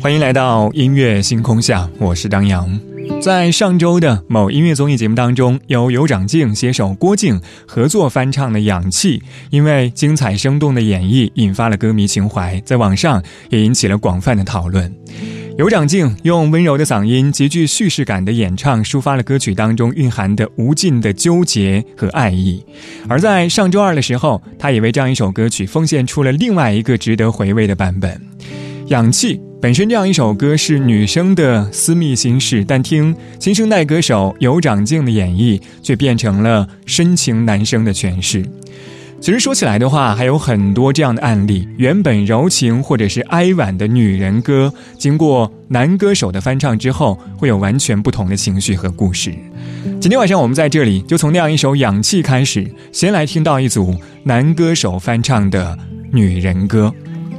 欢迎来到音乐星空下，我是张扬。在上周的某音乐综艺节目当中，由尤长靖携手郭靖合作翻唱的《氧气》，因为精彩生动的演绎，引发了歌迷情怀，在网上也引起了广泛的讨论。尤长靖用温柔的嗓音、极具叙事感的演唱，抒发了歌曲当中蕴含的无尽的纠结和爱意。而在上周二的时候，他也为这样一首歌曲奉献出了另外一个值得回味的版本，《氧气》。本身这样一首歌是女生的私密心事，但听新生代歌手尤长靖的演绎，却变成了深情男生的诠释。其实说起来的话，还有很多这样的案例：原本柔情或者是哀婉的女人歌，经过男歌手的翻唱之后，会有完全不同的情绪和故事。今天晚上我们在这里就从那样一首《氧气》开始，先来听到一组男歌手翻唱的女人歌。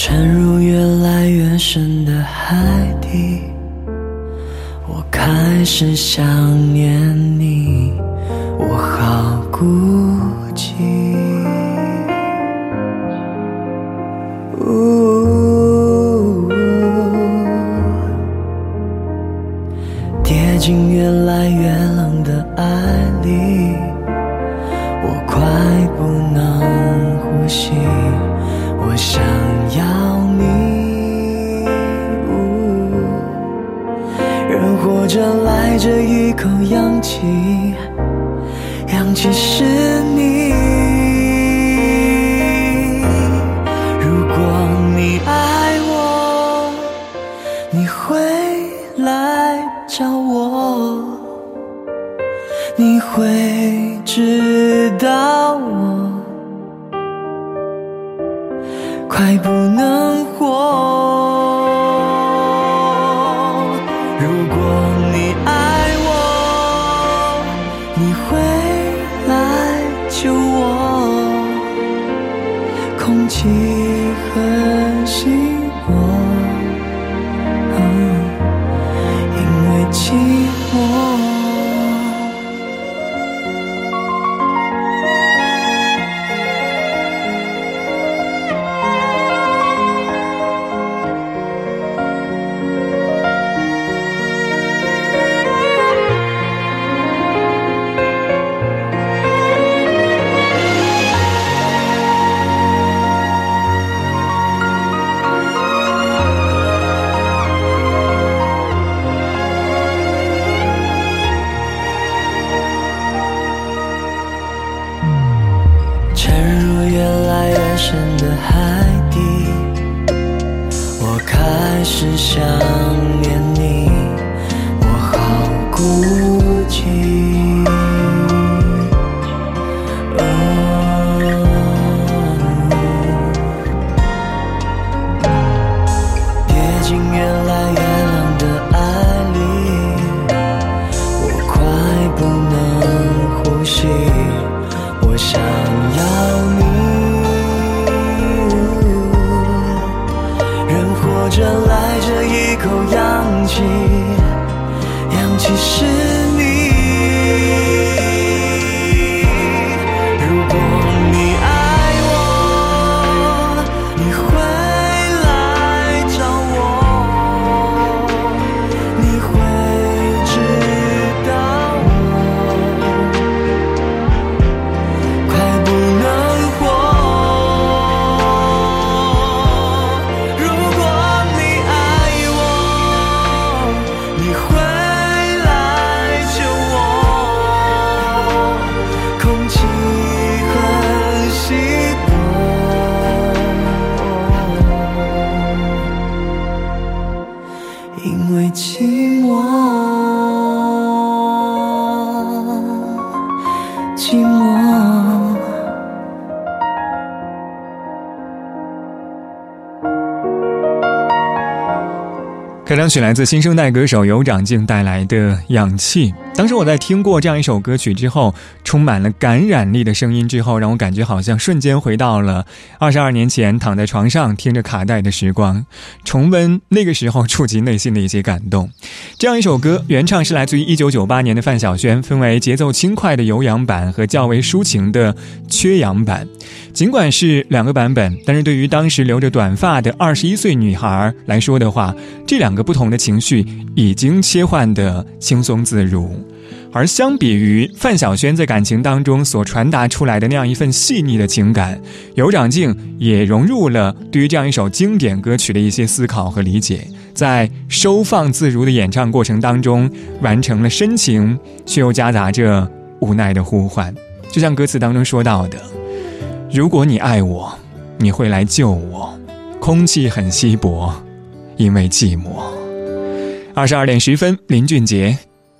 沉入越来越深的海底我开始想念你我好孤寂。当开场曲来自新生代歌手尤长靖带来的《氧气》。当时我在听过这样一首歌曲之后，充满了感染力的声音之后，让我感觉好像瞬间回到了二十二年前躺在床上听着卡带的时光，重温那个时候触及内心的一些感动。这样一首歌，原唱是来自于一九九八年的范晓萱，分为节奏轻快的有氧版和较为抒情的缺氧版。尽管是两个版本，但是对于当时留着短发的二十一岁女孩来说的话，这两个不同的情绪已经切换的轻松自如。而相比于范晓萱在感情当中所传达出来的那样一份细腻的情感，尤长靖也融入了对于这样一首经典歌曲的一些思考和理解，在收放自如的演唱过程当中，完成了深情却又夹杂着无奈的呼唤，就像歌词当中说到的。如果你爱我，你会来救我。空气很稀薄，因为寂寞。二十二点十分，林俊杰，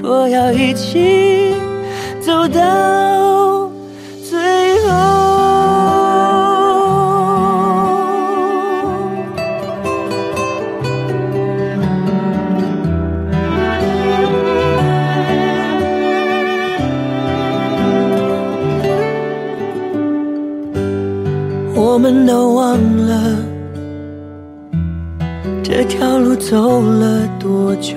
说要一起走到最后。我们都忘了这条路走了多久，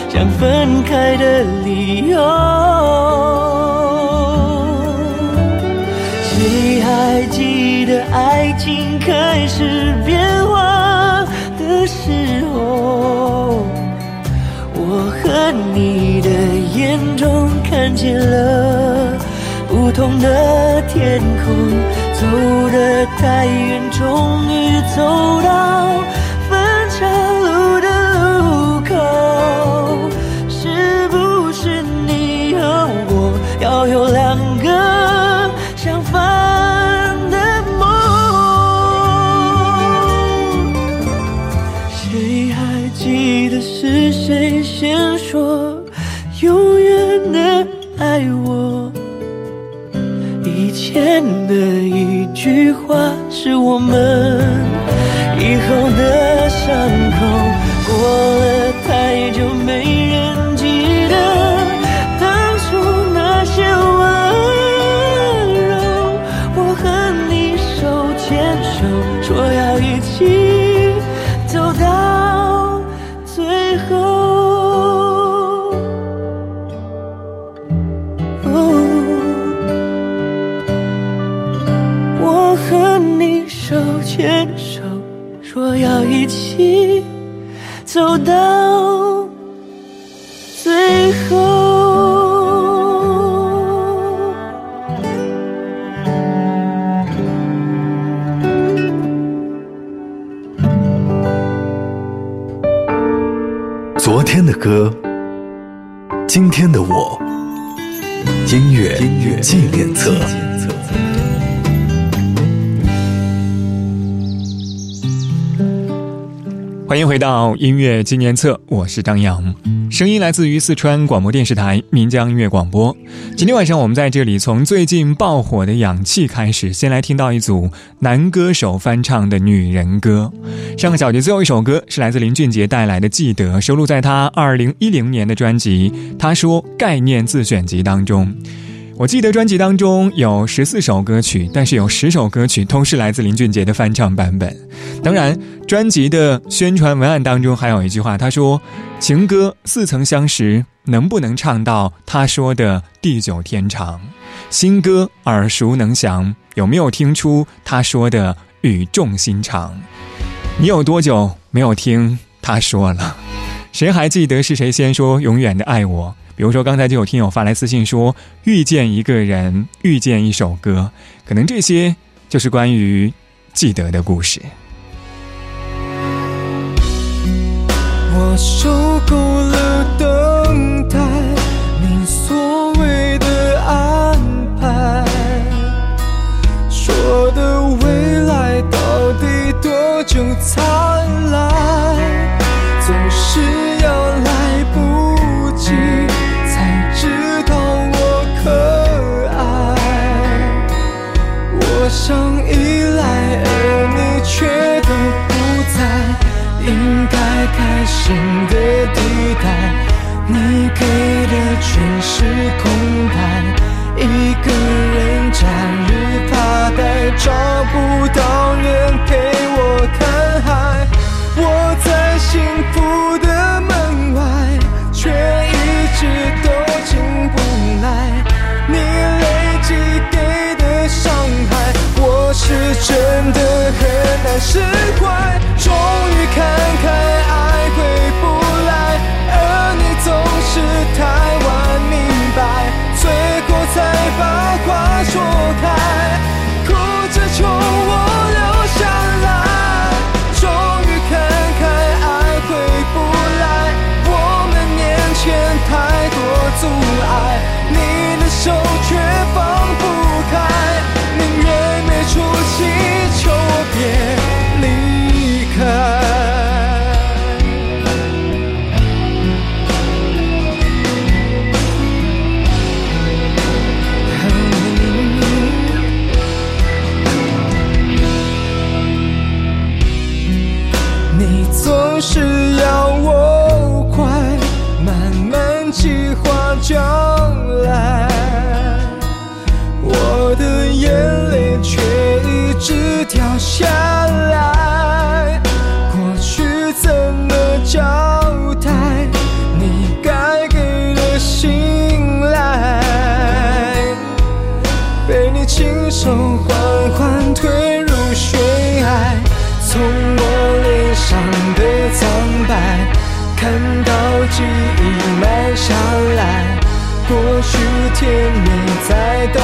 想分开的理由。谁还记得爱情开始变化的时候？我和你的眼中看见了不同的天空，走得太远，终于走到昨天的歌，今天的我，音乐纪念册。欢迎回到音乐纪念册，我是张扬，声音来自于四川广播电视台岷江音乐广播。今天晚上我们在这里从最近爆火的《氧气》开始，先来听到一组男歌手翻唱的女人歌。上个小节最后一首歌是来自林俊杰带来的《记得》，收录在他二零一零年的专辑《他说概念自选集》当中。我记得专辑当中有十四首歌曲，但是有十首歌曲都是来自林俊杰的翻唱版本。当然，专辑的宣传文案当中还有一句话，他说：“情歌似曾相识，能不能唱到他说的地久天长？新歌耳熟能详，有没有听出他说的语重心长？你有多久没有听他说了？谁还记得是谁先说永远的爱我？”比如说，刚才就有听友发来私信说，遇见一个人，遇见一首歌，可能这些就是关于记得的故事。我受够开手缓缓推入悬崖。从我脸上的苍白，看到记忆慢下来。过去甜蜜在倒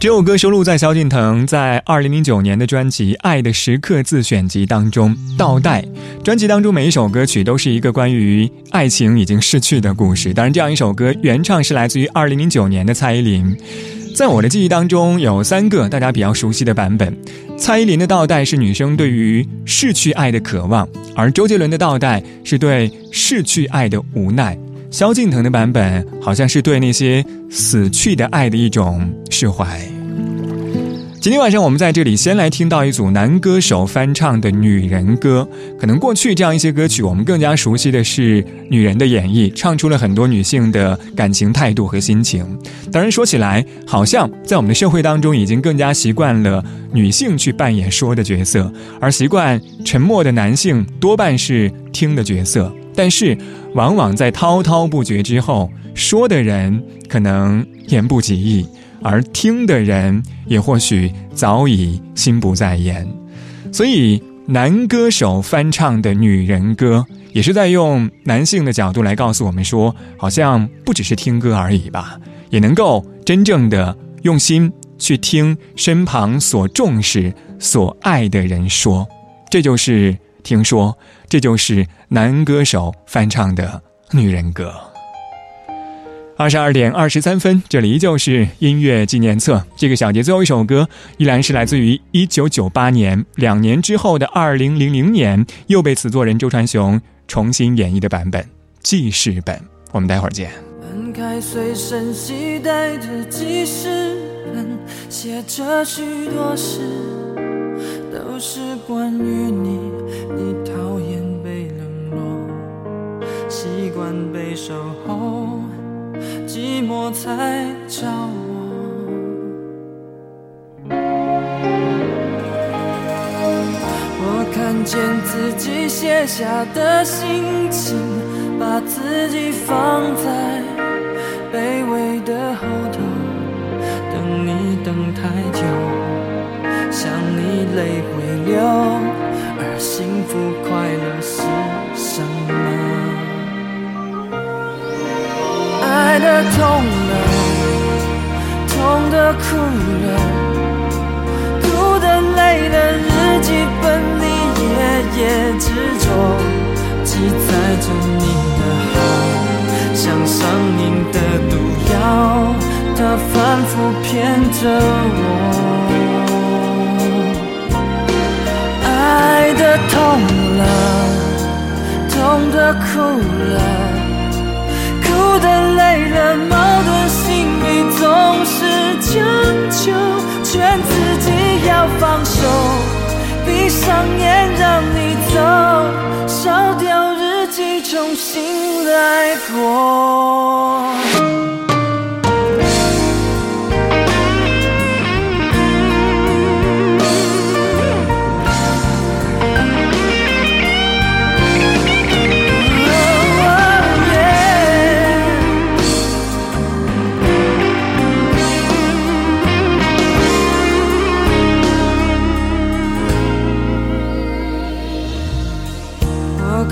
这首歌收录在萧敬腾在二零零九年的专辑《爱的时刻》自选集当中。倒带专辑当中每一首歌曲都是一个关于爱情已经逝去的故事。当然，这样一首歌原唱是来自于二零零九年的蔡依林。在我的记忆当中，有三个大家比较熟悉的版本。蔡依林的倒带是女生对于逝去爱的渴望，而周杰伦的倒带是对逝去爱的无奈。萧敬腾的版本好像是对那些死去的爱的一种释怀。今天晚上我们在这里先来听到一组男歌手翻唱的女人歌。可能过去这样一些歌曲，我们更加熟悉的是女人的演绎，唱出了很多女性的感情态度和心情。当然说起来，好像在我们的社会当中，已经更加习惯了女性去扮演说的角色，而习惯沉默的男性多半是听的角色。但是，往往在滔滔不绝之后，说的人可能言不及义。而听的人也或许早已心不在焉，所以男歌手翻唱的女人歌，也是在用男性的角度来告诉我们说，好像不只是听歌而已吧，也能够真正的用心去听身旁所重视、所爱的人说，这就是听说，这就是男歌手翻唱的女人歌。二十二点二十三分，这里依旧是音乐纪念册。这个小节最后一首歌，依然是来自于一九九八年，两年之后的二零零零年，又被词作人周传雄重新演绎的版本记事本。我们待会儿见。翻开随身携带的记事本，写着许多事，都是关于你。你讨厌被冷落，习惯被守候。寂寞才找我，我看见自己写下的心情，把自己放在卑微的后闭上眼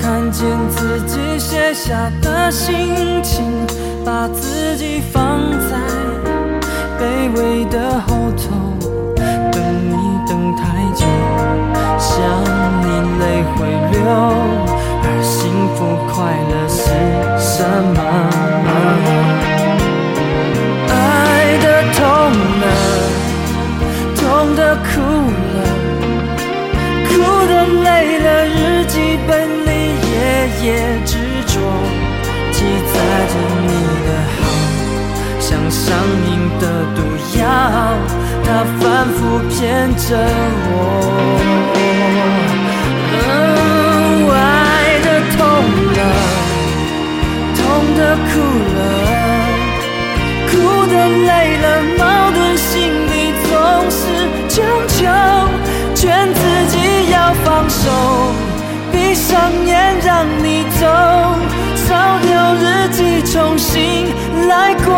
看见自己写下的心情，把自己放在卑微的后头，等你等太久，想你泪会流，而幸福快乐是什么？爱的痛了，痛的哭了，哭的累了，日记本里夜夜只。记载着你的好，像上瘾的毒药，它反复骗着我。爱的痛了，痛的哭了，哭的累了，矛盾心里总是强求，劝自己要放手，上眼让你走。烧掉日记，重新来过。